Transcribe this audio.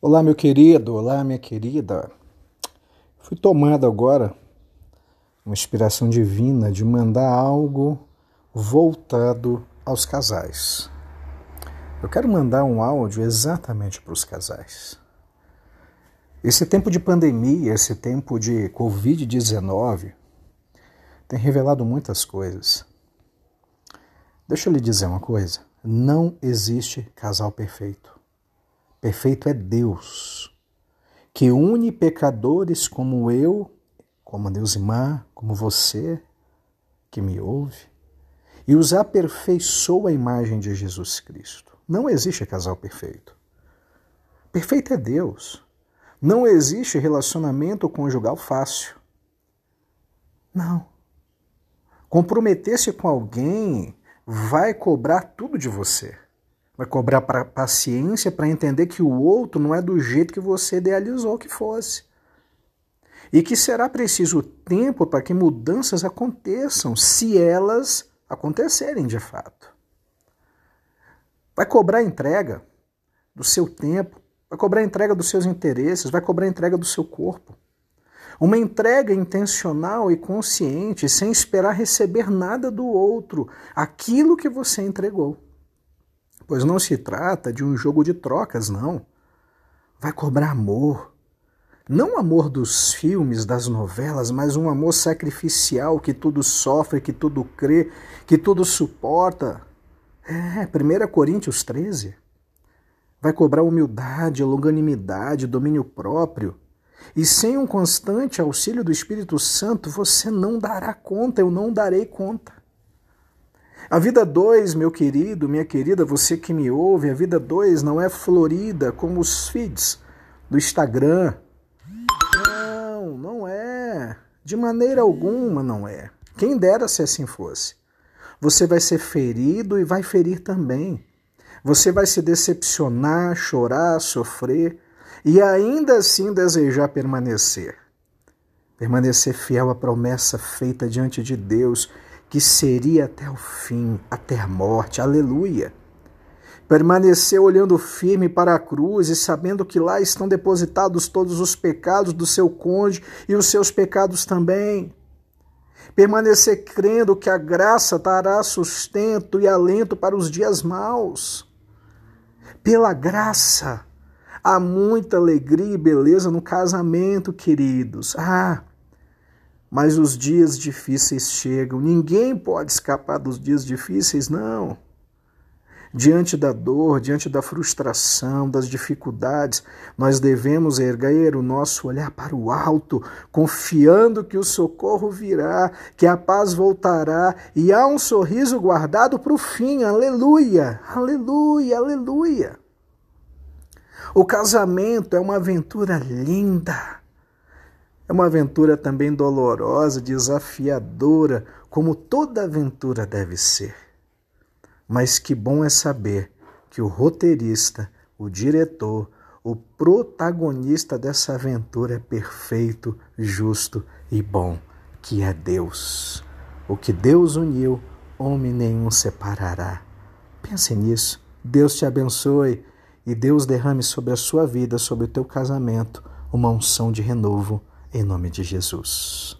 Olá, meu querido, olá, minha querida. Fui tomado agora uma inspiração divina de mandar algo voltado aos casais. Eu quero mandar um áudio exatamente para os casais. Esse tempo de pandemia, esse tempo de Covid-19, tem revelado muitas coisas. Deixa eu lhe dizer uma coisa: não existe casal perfeito. Perfeito é Deus, que une pecadores como eu, como a Deusimar, como você, que me ouve, e os aperfeiçoa a imagem de Jesus Cristo. Não existe casal perfeito. Perfeito é Deus. Não existe relacionamento conjugal fácil. Não. Comprometer-se com alguém vai cobrar tudo de você. Vai cobrar pra, paciência para entender que o outro não é do jeito que você idealizou que fosse. E que será preciso tempo para que mudanças aconteçam, se elas acontecerem de fato. Vai cobrar entrega do seu tempo, vai cobrar entrega dos seus interesses, vai cobrar entrega do seu corpo. Uma entrega intencional e consciente, sem esperar receber nada do outro, aquilo que você entregou pois não se trata de um jogo de trocas, não. Vai cobrar amor. Não amor dos filmes, das novelas, mas um amor sacrificial que tudo sofre, que tudo crê, que tudo suporta. É, 1 Coríntios 13. Vai cobrar humildade, longanimidade, domínio próprio. E sem um constante auxílio do Espírito Santo, você não dará conta, eu não darei conta. A vida 2, meu querido, minha querida, você que me ouve, a vida 2 não é florida como os feeds do Instagram. Não, não é. De maneira alguma não é. Quem dera se assim fosse. Você vai ser ferido e vai ferir também. Você vai se decepcionar, chorar, sofrer e ainda assim desejar permanecer. Permanecer fiel à promessa feita diante de Deus que seria até o fim, até a morte. Aleluia! Permaneceu olhando firme para a cruz e sabendo que lá estão depositados todos os pecados do seu cônjuge e os seus pecados também. Permanecer crendo que a graça dará sustento e alento para os dias maus. Pela graça, há muita alegria e beleza no casamento, queridos. Ah, mas os dias difíceis chegam. Ninguém pode escapar dos dias difíceis, não. Diante da dor, diante da frustração, das dificuldades, nós devemos erguer o nosso olhar para o alto, confiando que o socorro virá, que a paz voltará e há um sorriso guardado para o fim. Aleluia, aleluia, aleluia. O casamento é uma aventura linda é uma aventura também dolorosa, desafiadora, como toda aventura deve ser. Mas que bom é saber que o roteirista, o diretor, o protagonista dessa aventura é perfeito, justo e bom, que é Deus. O que Deus uniu, homem nenhum separará. Pense nisso. Deus te abençoe e Deus derrame sobre a sua vida, sobre o teu casamento, uma unção de renovo em nome de Jesus.